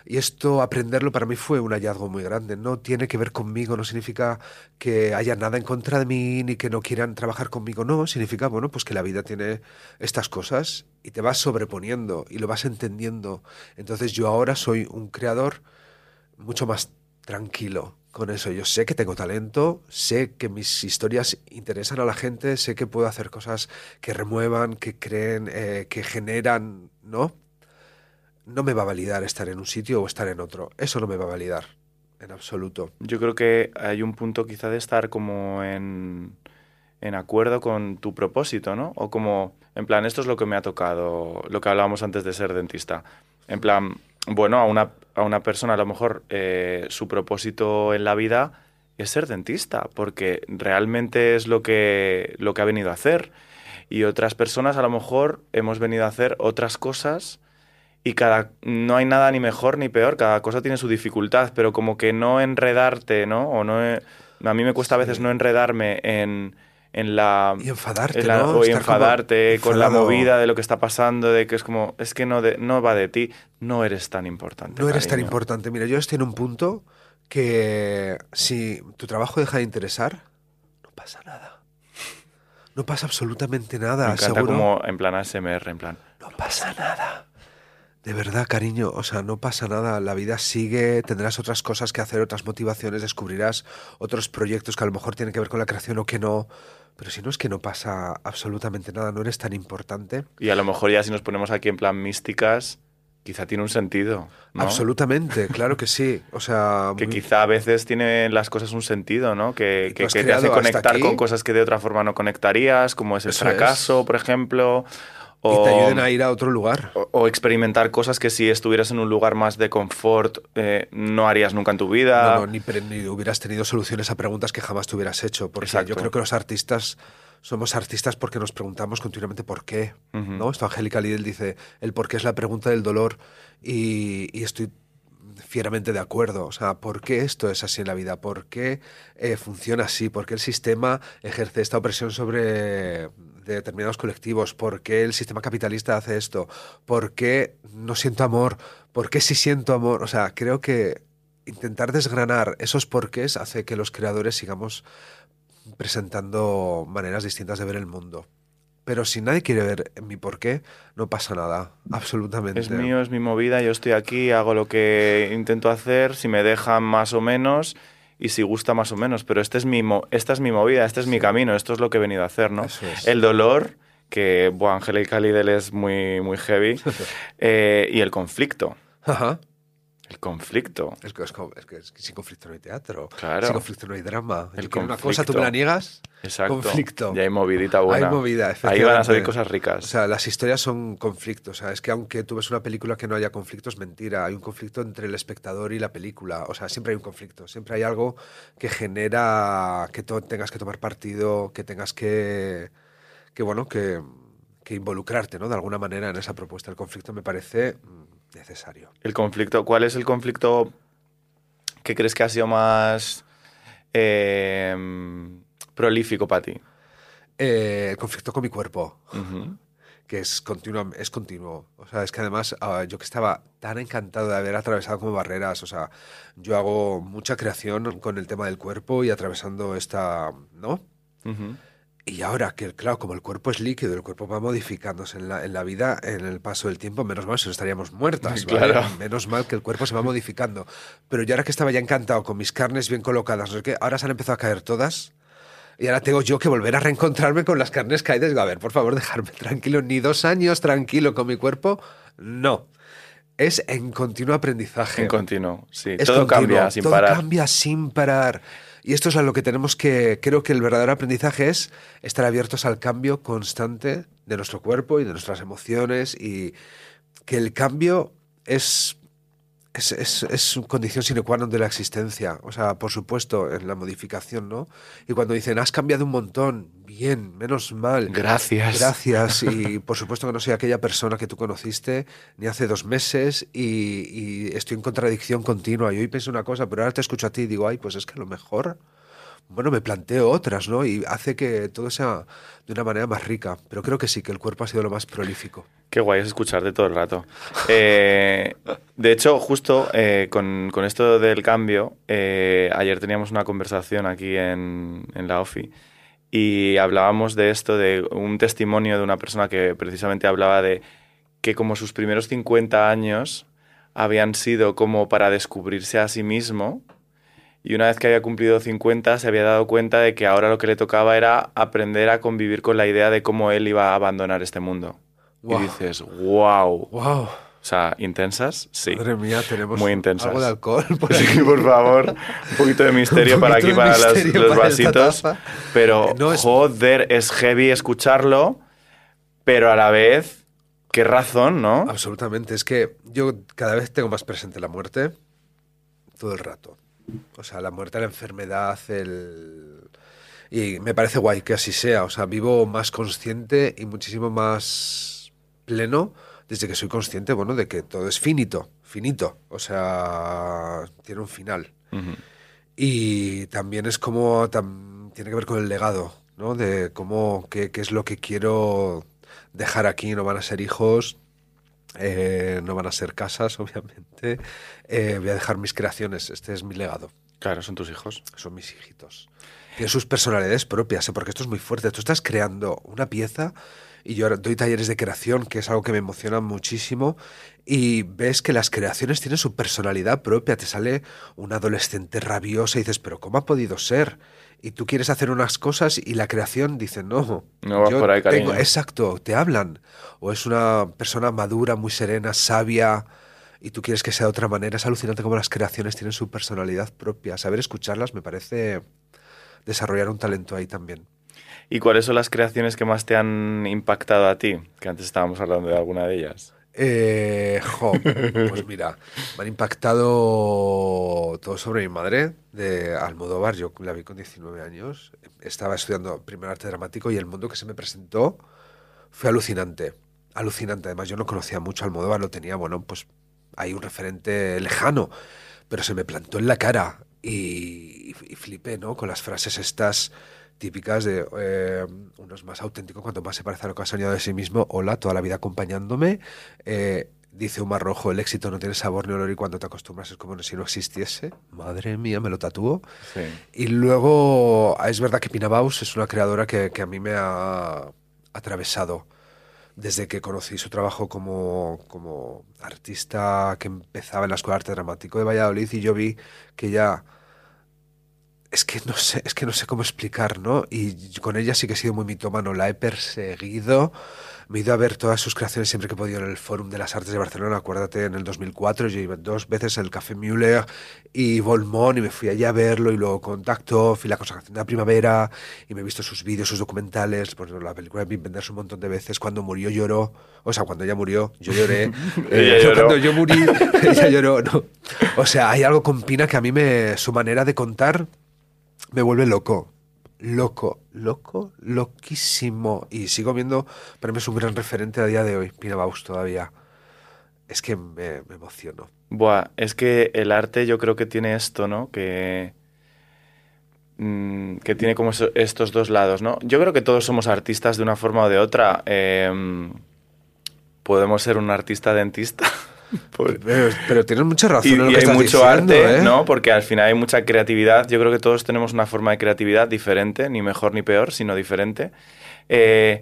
Y esto, aprenderlo para mí fue un hallazgo muy grande. No tiene que ver conmigo, no significa que haya nada en contra de mí ni que no quieran trabajar conmigo. No, significa, bueno, pues que la vida tiene estas cosas y te vas sobreponiendo y lo vas entendiendo. Entonces yo ahora soy un creador mucho más tranquilo con eso. Yo sé que tengo talento, sé que mis historias interesan a la gente, sé que puedo hacer cosas que remuevan, que creen, eh, que generan, ¿no? No me va a validar estar en un sitio o estar en otro. Eso no me va a validar. en absoluto. Yo creo que hay un punto quizá de estar como en, en acuerdo con tu propósito, ¿no? O como, en plan, esto es lo que me ha tocado, lo que hablábamos antes de ser dentista. En plan, bueno, a una, a una persona a lo mejor eh, su propósito en la vida es ser dentista, porque realmente es lo que, lo que ha venido a hacer. Y otras personas a lo mejor hemos venido a hacer otras cosas y cada no hay nada ni mejor ni peor, cada cosa tiene su dificultad, pero como que no enredarte, ¿no? O no a mí me cuesta a veces no enredarme en, en la y enfadarte, ¿no? o enfadarte con la movida de lo que está pasando, de que es como es que no de, no va de ti, no eres tan importante. No eres tan importante. Mira, yo estoy en un punto que si tu trabajo deja de interesar, no pasa nada. No pasa absolutamente nada. Me encanta como en plan ASMR, en plan. No pasa nada. De verdad, cariño, o sea, no pasa nada, la vida sigue, tendrás otras cosas que hacer, otras motivaciones, descubrirás otros proyectos que a lo mejor tienen que ver con la creación o que no, pero si no es que no pasa absolutamente nada, no eres tan importante. Y a lo mejor ya si nos ponemos aquí en plan místicas, quizá tiene un sentido. Absolutamente, [laughs] claro que sí. O sea, que quizá a veces tienen las cosas un sentido, ¿no? Que, que, te hace conectar con cosas que de otra forma no conectarías, como es el fracaso, por ejemplo. O, y te ayuden a ir a otro lugar. O, experimentar cosas que si estuvieras en un lugar más de confort eh, no harías nunca en tu vida. No, ni, ni, hubieras tenido soluciones a preguntas que jamás te hubieras hecho. Porque yo creo que los artistas somos artistas porque nos preguntamos continuamente por qué. ¿no? Esto Angélica Lidl dice, el por qué es la pregunta del dolor y, y estoy fieramente de acuerdo. O sea, ¿por qué esto es así en la vida? ¿Por qué eh, funciona así? ¿Por qué el sistema ejerce esta opresión sobre determinados colectivos? ¿Por qué el sistema capitalista hace esto? ¿Por qué no siento amor? ¿Por qué sí siento amor? O sea, creo que intentar desgranar esos porqués hace que los creadores sigamos presentando maneras distintas de ver el mundo. Pero si nadie quiere ver mi porqué, no pasa nada, absolutamente. Es mío, es mi movida, yo estoy aquí, hago lo que intento hacer, si me dejan más o menos y si gusta más o menos, pero este es mi esta es mi movida, este es mi camino, esto es lo que he venido a hacer, ¿no? El dolor, que bueno, Angélica Lidl es muy, muy heavy, [laughs] eh, y el conflicto. Ajá. El conflicto. Es que, es, que, sin conflicto no hay teatro. Claro. Sin conflicto no hay drama. El una cosa, tú me la niegas. Exacto. Conflicto. Y hay movidita buena. Hay movida, Ahí van a salir cosas ricas. O sea, las historias son conflictos. O sea, es que aunque tú ves una película que no haya conflicto, es mentira. Hay un conflicto entre el espectador y la película. O sea, siempre hay un conflicto. Siempre hay algo que genera que tengas que tomar partido, que tengas que. que bueno, que, que involucrarte, ¿no? De alguna manera en esa propuesta. El conflicto me parece necesario. El conflicto, ¿cuál es el conflicto que crees que ha sido más em, prolífico para ti? Eh, el conflicto con mi cuerpo. que es continuo, es continuo. O sea, es que además ah, yo que estaba tan encantado de haber atravesado como barreras, o sea, yo hago mucha creación con el tema del cuerpo y atravesando esta, ¿no? Y ahora que, claro, como el cuerpo es líquido, el cuerpo va modificándose en la, en la vida, en el paso del tiempo, menos mal si no estaríamos muertas, [laughs] Claro. Menos mal que el cuerpo se va modificando. Pero yo ahora que estaba ya encantado con mis carnes bien colocadas, no qué, ahora se han empezado a caer todas. Y ahora tengo yo que volver a reencontrarme con las carnes caídas. Digo, a ver, por favor, dejarme tranquilo. Ni dos años tranquilo con mi cuerpo. No. Es en continuo aprendizaje. En continuo, sí. todo cambia sin todo parar. cambia sin parar. Y esto es a lo que tenemos que, creo que el verdadero aprendizaje es estar abiertos al cambio constante de nuestro cuerpo y de nuestras emociones y que el cambio es es, es, es, condición sine qua non de la existencia. O sea, por supuesto, en la modificación, ¿no? Y cuando dicen, has cambiado un montón, bien, menos mal. Gracias. Gracias. Y [laughs] por supuesto que no soy aquella persona que tú conociste ni hace dos meses y, y estoy en contradicción continua. Y hoy pienso una cosa, pero ahora te escucho a ti y digo, ay, pues es que a lo mejor bueno, me planteo otras, ¿no? Y hace que todo sea de una manera más rica. Pero creo que sí, que el cuerpo ha sido lo más prolífico. Qué guay es escucharte todo el rato. Eh, de hecho, justo eh, con, esto del cambio, eh, ayer teníamos una conversación aquí en, en la OFI y hablábamos de esto, de un testimonio de una persona que precisamente hablaba de que como sus primeros 50 años habían sido como para descubrirse a sí mismo y una vez que había cumplido 50 se había dado cuenta de que ahora lo que le tocaba era aprender a convivir con la idea de cómo él iba a abandonar este mundo. Y dices, wow. Wow. O sea, intensas, sí. Madre mía, tenemos Muy intensas. algo de alcohol. [laughs] por Sí, por favor, un poquito de misterio Un para poquito aquí, para los, para vasitos. Pero, Eh, no, es- joder, es heavy escucharlo, pero a la vez, qué razón, ¿no? Absolutamente. Es que yo cada vez tengo más presente la muerte todo el rato. O sea, la muerte, la enfermedad, el... Y me parece guay que así sea. O sea, vivo más consciente y muchísimo más pleno desde que soy consciente, bueno, de que todo es finito, finito. O sea, tiene un final. Y también es como, tam- tiene que ver con el legado, ¿no? De cómo, qué, qué es lo que quiero dejar aquí. No van a ser hijos, eh, no van a ser casas, [laughs] obviamente. Eh, voy a dejar mis creaciones. Este es mi legado. Claro, son tus hijos. Son mis hijitos. Tienen sus personalidades propias, ¿eh? porque esto es muy fuerte. Tú estás creando una pieza y yo doy talleres de creación, que es algo que me emociona muchísimo, y ves que las creaciones tienen su personalidad propia. Te sale una adolescente rabiosa y dices, pero ¿cómo ha podido ser? Y tú quieres hacer unas cosas y la creación dice, no. No va yo por ahí, tengo-". cariño. Exacto, te hablan. O es una persona madura, muy serena, sabia, y tú quieres que sea de otra manera. Es alucinante cómo las creaciones tienen su personalidad propia. Saber escucharlas me parece desarrollar un talento ahí también. ¿Y cuáles son las creaciones que más te han impactado a ti? Que antes estábamos hablando de alguna de ellas. Eh, jo, pues mira, me han impactado todo sobre mi madre de Almodóvar. Yo la vi con 19 años. Estaba estudiando primer arte dramático y el mundo que se me presentó fue alucinante. Alucinante. Además, yo no conocía mucho Almodóvar, lo tenía, bueno, pues hay un referente lejano, pero se me plantó en la cara y, y flipé, ¿no? Con las frases estas típicas de eh, uno es más auténtico cuanto más se parece a lo que ha soñado de sí mismo. Hola, toda la vida acompañándome. Eh, dice Omar Rojo, el éxito no tiene sabor ni olor y cuando te acostumbras es como si no existiese. Madre mía, me lo tatúo. Sí. Y luego, es verdad que Pina Baus es una creadora que, que a mí me ha atravesado desde que conocí su trabajo como, como artista que empezaba en la Escuela de Arte Dramático de Valladolid y yo vi que ya es que no sé, es que no sé cómo explicar, ¿no? Y con ella sí que he sido muy mitómano, la he perseguido, me he ido a ver todas sus creaciones siempre que he podido en el Fórum de las Artes de Barcelona, acuérdate, en el 2004, yo iba dos veces al Café Müller y Volmont y me fui allí a verlo y luego contacto, fui a la consagración de la primavera y me he visto sus vídeos, sus documentales, ejemplo, la película de Wim Wenders un montón de veces, cuando murió lloró, o sea, cuando ella murió, yo lloré, [laughs] Eh, cuando yo morí, [laughs] ella lloró, no. O sea, hay algo con Pina que a mí me, su manera de contar me vuelve loco. Loco, loco, loquísimo. Y sigo viendo, para mí es un gran referente a día de hoy, Pina Baus todavía. Es que me, emociono. Buah, es que el arte yo creo que tiene esto, ¿no? Que, mm, que tiene como estos dos lados, ¿no? Yo creo que todos somos artistas de una forma o de otra. Em, podemos ser un artista dentista. [laughs] Por- Pero, pero tienes mucha razón y, en lo y que hay estás mucho diciendo, arte, ¿eh? ¿no? Porque al final hay mucha creatividad. Yo creo que todos tenemos una forma de creatividad diferente, ni mejor ni peor, sino diferente. Eh,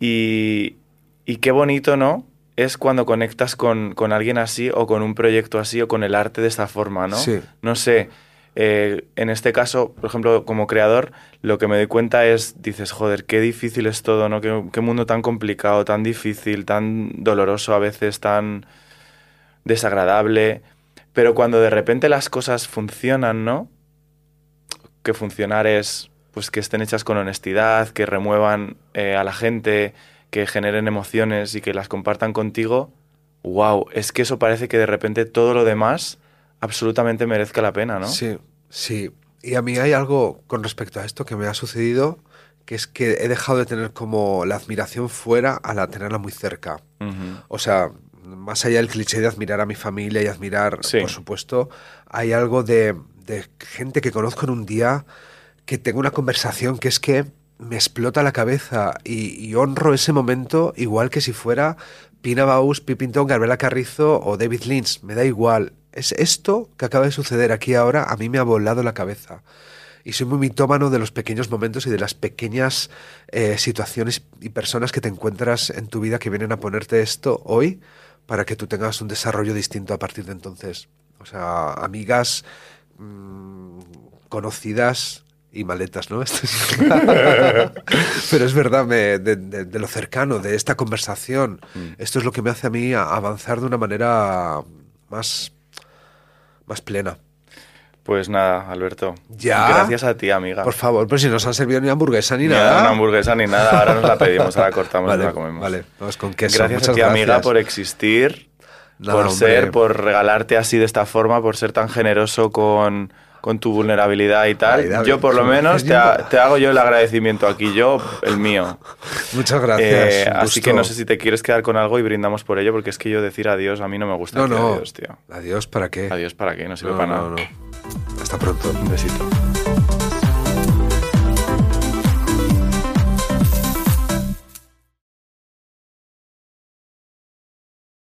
y, y qué bonito, ¿no? Es cuando conectas con, con alguien así o con un proyecto así o con el arte de esta forma, ¿no? Sí. No sé, eh, en este caso, por ejemplo, como creador, lo que me doy cuenta es, dices, joder, qué difícil es todo, ¿no? Qué, qué mundo tan complicado, tan difícil, tan doloroso a veces, tan desagradable. Pero cuando de repente las cosas funcionan, ¿no? Que funcionar es, pues, que estén hechas con honestidad, que remuevan eh, a la gente, que generen emociones y que las compartan contigo. ¡Wow! Es que eso parece que de repente todo lo demás absolutamente merezca la pena, ¿no? Sí, sí. Y a mí hay algo con respecto a esto que me ha sucedido, que es que he dejado de tener como la admiración fuera a la tenerla muy cerca. O sea, más allá del cliché de admirar a mi familia y admirar, Sí. por supuesto, hay algo de, de gente que conozco en un día que tengo una conversación que es que me explota la cabeza y, y honro ese momento igual que si fuera Pina Baus, Pipinton, Gabriela Carrizo o David Lynch. Me da igual. Es esto que acaba de suceder aquí ahora, a mí me ha volado la cabeza. Y soy muy mitómano de los pequeños momentos y de las pequeñas eh, situaciones y personas que te encuentras en tu vida que vienen a ponerte esto hoy para que tú tengas un desarrollo distinto a partir de entonces. O sea, amigas mm, conocidas y maletas, ¿no? [laughs] Pero es verdad, de, lo cercano, de esta conversación, mm. esto es lo que me hace a mí avanzar de una manera más, más plena. Pues nada, Alberto. Ya. Gracias a ti, amiga. Por favor, pues si no nos han servido ni hamburguesa ni, ni nada. Ni hamburguesa ni nada. Ahora nos la pedimos, ahora cortamos y la comemos. Vale, vamos con queso. Gracias a ti, amiga, por existir, por ser, por regalarte así de esta forma, por ser tan generoso con, con tu vulnerabilidad y tal. yo por lo menos te, te, hago yo el agradecimiento aquí, yo el mío. Muchas gracias. Eh, así que no sé si te quieres quedar con algo y brindamos por ello, porque es que yo decir adiós a mí no me gusta. No, no. Adiós, tío. Adiós, ¿para qué? Adiós, ¿para qué? No sirve para nada. Hasta pronto. Un besito.